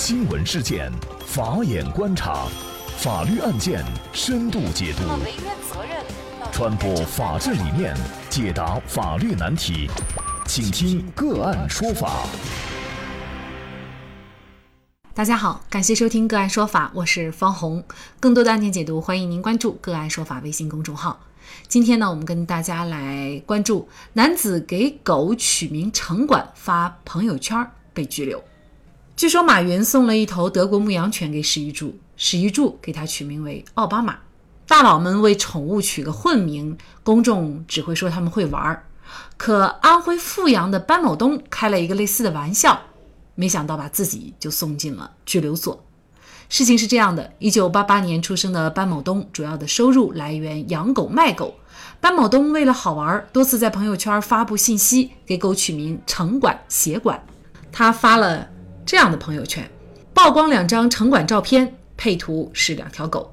新闻事件，法眼观察，法律案件深度解读，传播法治理念，解答法律难题，请听个案说法。大家好，感谢收听个案说法，我是方红。更多的案件解读，欢迎您关注个案说法微信公众号。今天呢，我们跟大家来关注男子给狗取名城管发朋友圈被拘留。据说马云送了一头德国牧羊犬给史玉柱，史玉柱给他取名为奥巴马。大佬们为宠物取个混名，公众只会说他们会玩儿。可安徽阜阳的班某东开了一个类似的玩笑，没想到把自己就送进了拘留所。事情是这样的：一九八八年出生的班某东，主要的收入来源养狗卖狗。班某东为了好玩，多次在朋友圈发布信息，给狗取名“城管”“协管”。他发了。这样的朋友圈，曝光两张城管照片，配图是两条狗，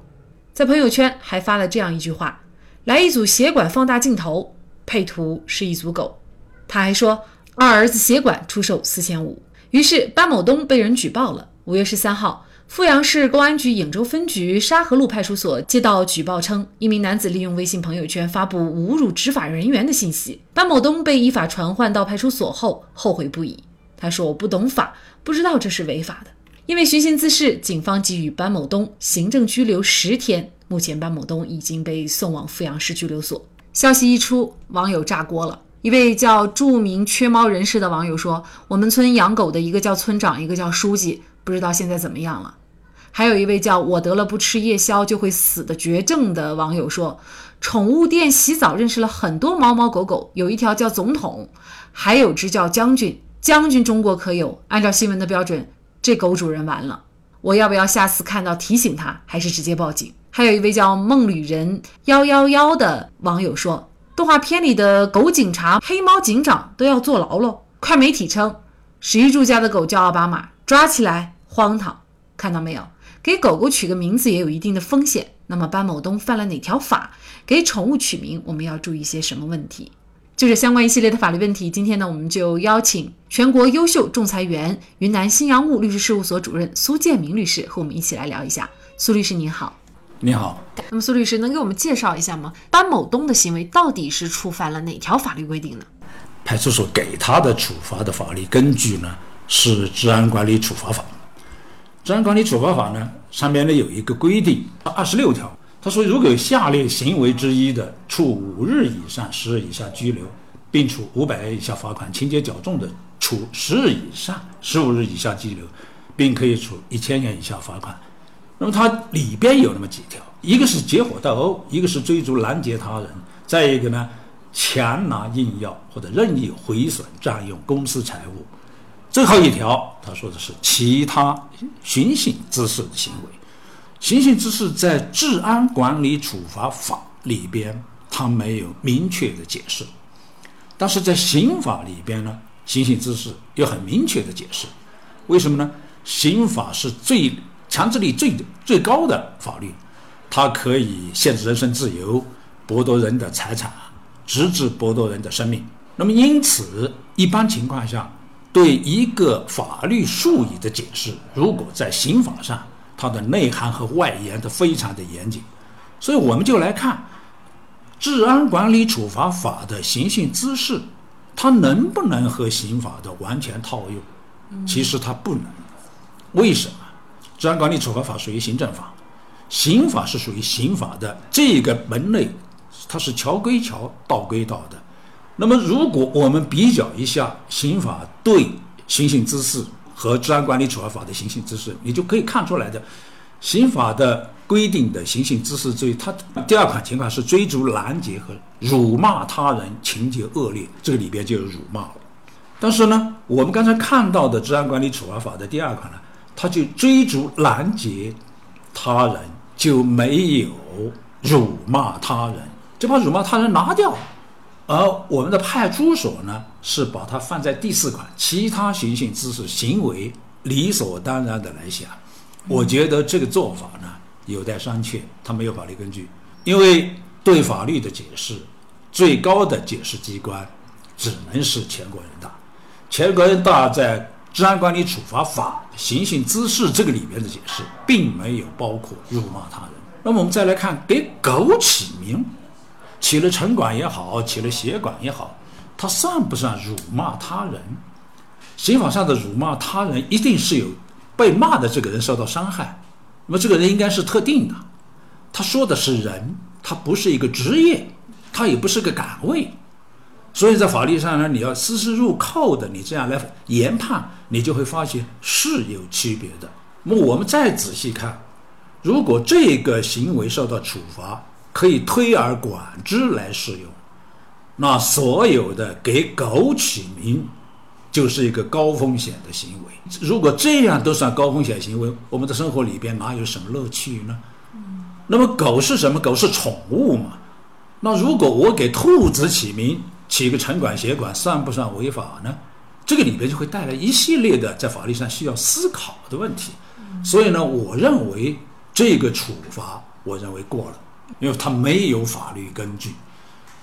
在朋友圈还发了这样一句话：“来一组协管放大镜头。”配图是一组狗。他还说：“二儿子协管出售四千五。”于是班某东被人举报了。五月十三号，阜阳市公安局颍州分局沙河路派出所接到举报称，一名男子利用微信朋友圈发布侮辱执法人员的信息。班某东被依法传唤到派出所后，后悔不已。他说：“我不懂法，不知道这是违法的。因为寻衅滋事，警方给予班某东行政拘留十天。目前，班某东已经被送往阜阳市拘留所。”消息一出，网友炸锅了。一位叫著名缺猫人士的网友说：“我们村养狗的一个叫村长，一个叫书记，不知道现在怎么样了。”还有一位叫我得了不吃夜宵就会死的绝症的网友说：“宠物店洗澡认识了很多猫猫狗狗，有一条叫总统，还有只叫将军。”将军，中国可有？按照新闻的标准，这狗主人完了。我要不要下次看到提醒他，还是直接报警？还有一位叫梦旅人幺幺幺的网友说，动画片里的狗警察、黑猫警长都要坐牢喽。快媒体称，史玉柱家的狗叫奥巴马，抓起来荒唐。看到没有？给狗狗取个名字也有一定的风险。那么班某东犯了哪条法？给宠物取名，我们要注意些什么问题？就是相关一系列的法律问题，今天呢，我们就邀请全国优秀仲裁员、云南新阳务律师事务所主任苏建明律师和我们一起来聊一下。苏律师您好，你好。那么苏律师能给我们介绍一下吗？班某东的行为到底是触犯了哪条法律规定呢？派出所给他的处罚的法律根据呢是《治安管理处罚法》。《治安管理处罚法》呢上面呢有一个规定，二十六条。他说：“如果有下列行为之一的，处五日以上十日以下拘留，并处五百元以下罚款；情节较重的，处十日以上十五日以下拘留，并可以处一千元以下罚款。”那么它里边有那么几条：一个是结伙斗殴，一个是追逐拦截他人，再一个呢，强拿硬要或者任意毁损占用公私财物。最后一条，他说的是其他寻衅滋事的行为。行衅滋事在《治安管理处罚法》里边，它没有明确的解释，但是在刑法里边呢，行衅滋事有很明确的解释。为什么呢？刑法是最强制力最最高的法律，它可以限制人身自由，剥夺人的财产，直至剥夺人的生命。那么，因此，一般情况下，对一个法律术语的解释，如果在刑法上，它的内涵和外延都非常的严谨，所以我们就来看《治安管理处罚法》的行刑姿势，它能不能和刑法的完全套用？其实它不能。为什么？《治安管理处罚法》属于行政法，刑法是属于刑法的这个门类，它是桥归桥，道归道的。那么，如果我们比较一下刑法对行刑姿势。和治安管理处罚法的行刑姿势，你就可以看出来的，刑法的规定的行刑姿势罪，它第二款情况是追逐拦截和辱骂他人，情节恶劣，这个里边就有辱骂了。但是呢，我们刚才看到的治安管理处罚法的第二款呢，它就追逐拦截他人就没有辱骂他人，就把辱骂他人拿掉。而我们的派出所呢，是把它放在第四款，其他行性姿势行为理所当然的来想，我觉得这个做法呢有待商榷，它没有法律根据，因为对法律的解释，最高的解释机关只能是全国人大，全国人大在治安管理处罚法行刑姿势这个里面的解释，并没有包括辱骂他人。那么我们再来看给狗起名，起了城管也好，起了协管也好，他算不算辱骂他人？刑法上的辱骂他人，一定是有被骂的这个人受到伤害，那么这个人应该是特定的。他说的是人，他不是一个职业，他也不是个岗位，所以在法律上呢，你要丝丝入扣的，你这样来研判，你就会发现是有区别的。那么我们再仔细看，如果这个行为受到处罚，可以推而广之来适用，那所有的给狗起名。就是一个高风险的行为。如果这样都算高风险行为，我们的生活里边哪有什么乐趣呢？那么狗是什么？狗是宠物嘛？那如果我给兔子起名，起个城管、协管，算不算违法呢？这个里边就会带来一系列的在法律上需要思考的问题。所以呢，我认为这个处罚，我认为过了，因为它没有法律根据。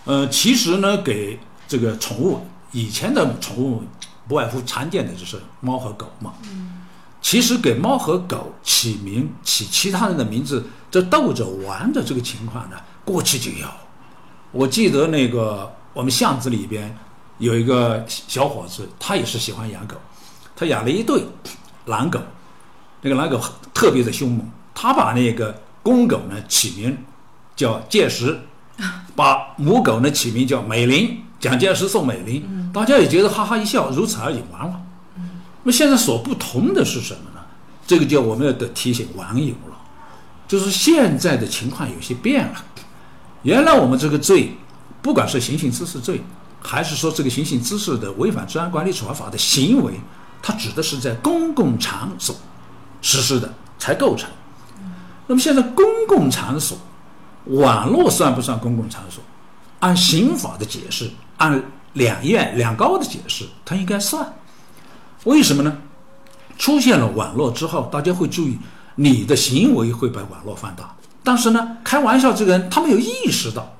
呃，其实呢，给这个宠物以前的宠物。不外乎常见的就是猫和狗嘛。嗯其实给猫和狗起名起其他人的名字，这逗着玩的这个情况呢，过去就有。我记得那个我们巷子里边有一个小伙子，他也是喜欢养狗，他养了一对狼狗，那个狼狗特别的凶猛，他把那个公狗呢起名叫介石，把母狗呢起名叫美玲。蒋介石送美玲，大家也觉得哈哈一笑，如此而已，完了。那么现在所不同的是什么呢？这个就我们要得提醒网友了，就是现在的情况有些变了。原来我们这个罪，不管是行刑滋事罪，还是说这个行刑滋事的违反治安管理处罚法的行为，它指的是在公共场所实施的才构成。那么现在公共场所，网络算不算公共场所？按刑法的解释。按两院两高的解释，它应该算。为什么呢？出现了网络之后，大家会注意你的行为会被网络放大。但是呢，开玩笑这个人他没有意识到，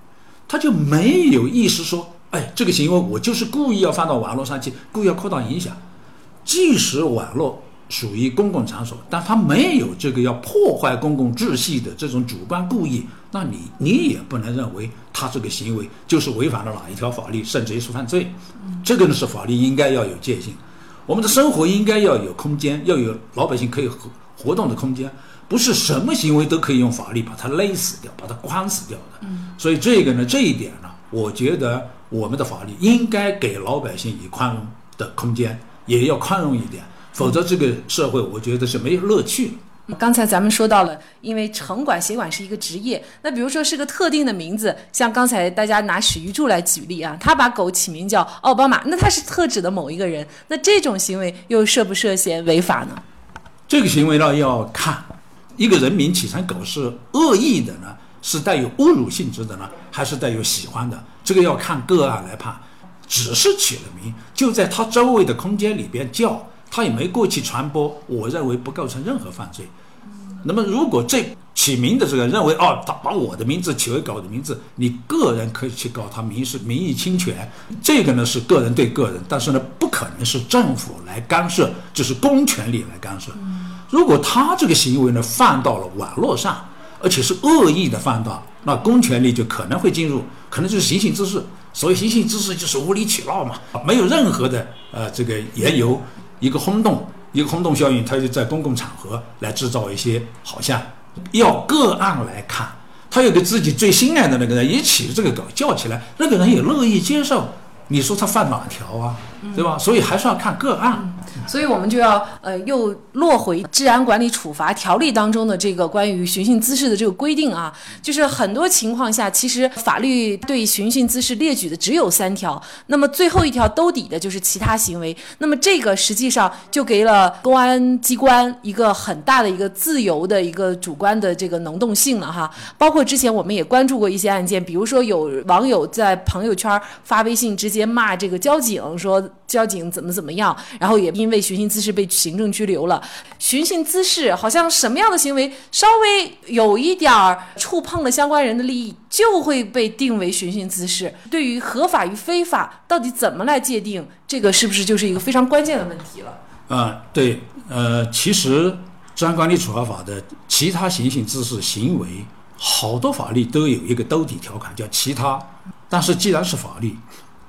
他就没有意识说，哎，这个行为我就是故意要放到网络上去，故意要扩大影响。即使网络属于公共场所，但他没有这个要破坏公共秩序的这种主观故意。那你你也不能认为他这个行为就是违反了哪一条法律，甚至于是犯罪。这个呢是法律应该要有界限。我们的生活应该要有空间，要有老百姓可以活活动的空间，不是什么行为都可以用法律把它勒死掉，把它关死掉的。所以这个呢，这一点呢，我觉得我们的法律应该给老百姓以宽容的空间，也要宽容一点，否则这个社会我觉得是没有乐趣。刚才咱们说到了，因为城管、协管是一个职业，那比如说是个特定的名字，像刚才大家拿史玉柱来举例啊，他把狗起名叫奥巴马，那他是特指的某一个人，那这种行为又涉不涉嫌违法呢？这个行为呢要看一个人名起成狗是恶意的呢，是带有侮辱性质的呢，还是带有喜欢的？这个要看个案来判。只是起了名，就在他周围的空间里边叫。他也没过去传播，我认为不构成任何犯罪。那么，如果这起名的这个认为哦，他把我的名字起为狗的名字，你个人可以去告他民事名誉侵权，这个呢是个人对个人，但是呢不可能是政府来干涉，就是公权力来干涉。如果他这个行为呢放到了网络上，而且是恶意的放大，那公权力就可能会进入，可能就是行刑滋事。所谓行刑滋事就是无理取闹嘛，没有任何的呃这个缘由。一个轰动，一个轰动效应，他就在公共场合来制造一些，好像要个案来看，他有个自己最心爱的那个人一起这个狗叫起来，那个人也乐意接受。你说他犯哪条啊？对吧？所以还是要看个案。所以我们就要呃，又落回治安管理处罚条例当中的这个关于寻衅滋事的这个规定啊，就是很多情况下，其实法律对寻衅滋事列举的只有三条，那么最后一条兜底的就是其他行为，那么这个实际上就给了公安机关一个很大的一个自由的一个主观的这个能动性了哈。包括之前我们也关注过一些案件，比如说有网友在朋友圈发微信直接骂这个交警说。交警怎么怎么样，然后也因为寻衅滋事被行政拘留了。寻衅滋事好像什么样的行为稍微有一点儿触碰了相关人的利益，就会被定为寻衅滋事。对于合法与非法，到底怎么来界定，这个是不是就是一个非常关键的问题了？啊，对，呃，其实《治安管理处罚法》的其他寻衅滋事行为，好多法律都有一个兜底条款，叫其他。但是既然是法律，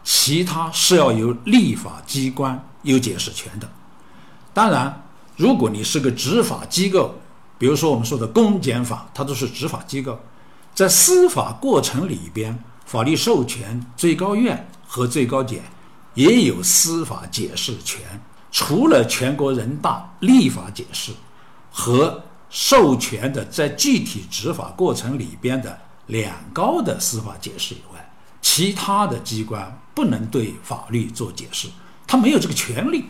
其他是要由立法机关有解释权的。当然，如果你是个执法机构，比如说我们说的公检法，它都是执法机构，在司法过程里边，法律授权最高院和最高检也有司法解释权。除了全国人大立法解释和授权的在具体执法过程里边的两高的司法解释以外，其他的机关不能对法律做解释，他没有这个权利。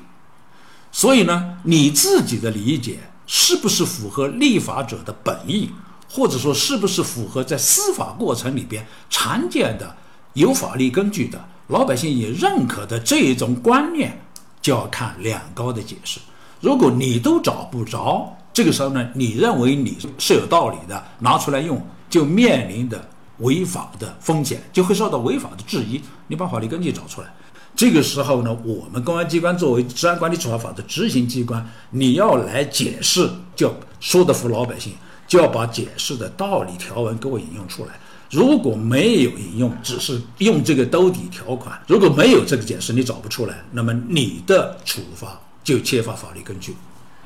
所以呢，你自己的理解是不是符合立法者的本意，或者说是不是符合在司法过程里边常见的有法律根据的老百姓也认可的这一种观念，就要看两高的解释。如果你都找不着，这个时候呢，你认为你是有道理的，拿出来用，就面临的违法的风险，就会受到违法的质疑。你把法律根据找出来。这个时候呢，我们公安机关作为治安管理处罚法的执行机关，你要来解释，就要说得服老百姓，就要把解释的道理条文给我引用出来。如果没有引用，只是用这个兜底条款，如果没有这个解释，你找不出来，那么你的处罚就缺乏法律根据。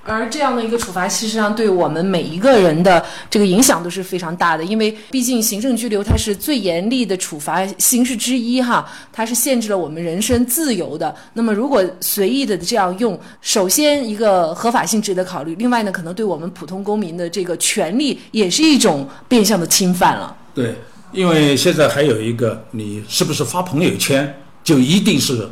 而这样的一个处罚，事实上对我们每一个人的这个影响都是非常大的，因为毕竟行政拘留它是最严厉的处罚形式之一，哈，它是限制了我们人身自由的。那么如果随意的这样用，首先一个合法性值得考虑，另外呢，可能对我们普通公民的这个权利也是一种变相的侵犯了。对，因为现在还有一个，你是不是发朋友圈，就一定是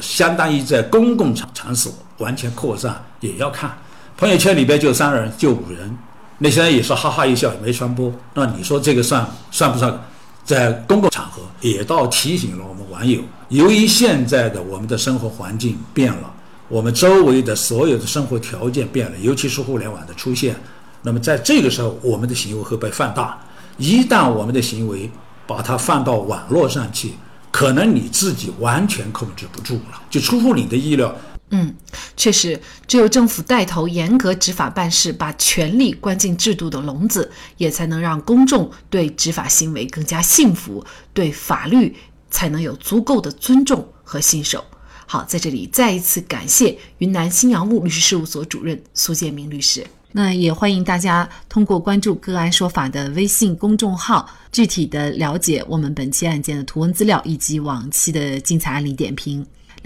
相当于在公共场场所完全扩散，也要看。朋友圈里边就三人，就五人，那些人也是哈哈一笑，没传播。那你说这个算算不算？在公共场合也倒提醒了我们网友，由于现在的我们的生活环境变了，我们周围的所有的生活条件变了，尤其是互联网的出现，那么在这个时候，我们的行为会被放大。一旦我们的行为把它放到网络上去，可能你自己完全控制不住了，就出乎你的意料。嗯，确实，只有政府带头严格执法办事，把权力关进制度的笼子，也才能让公众对执法行为更加信服，对法律才能有足够的尊重和信守。好，在这里再一次感谢云南新阳路律师事务所主任苏建明律师。那也欢迎大家通过关注“个案说法”的微信公众号，具体的了解我们本期案件的图文资料以及往期的精彩案例点评。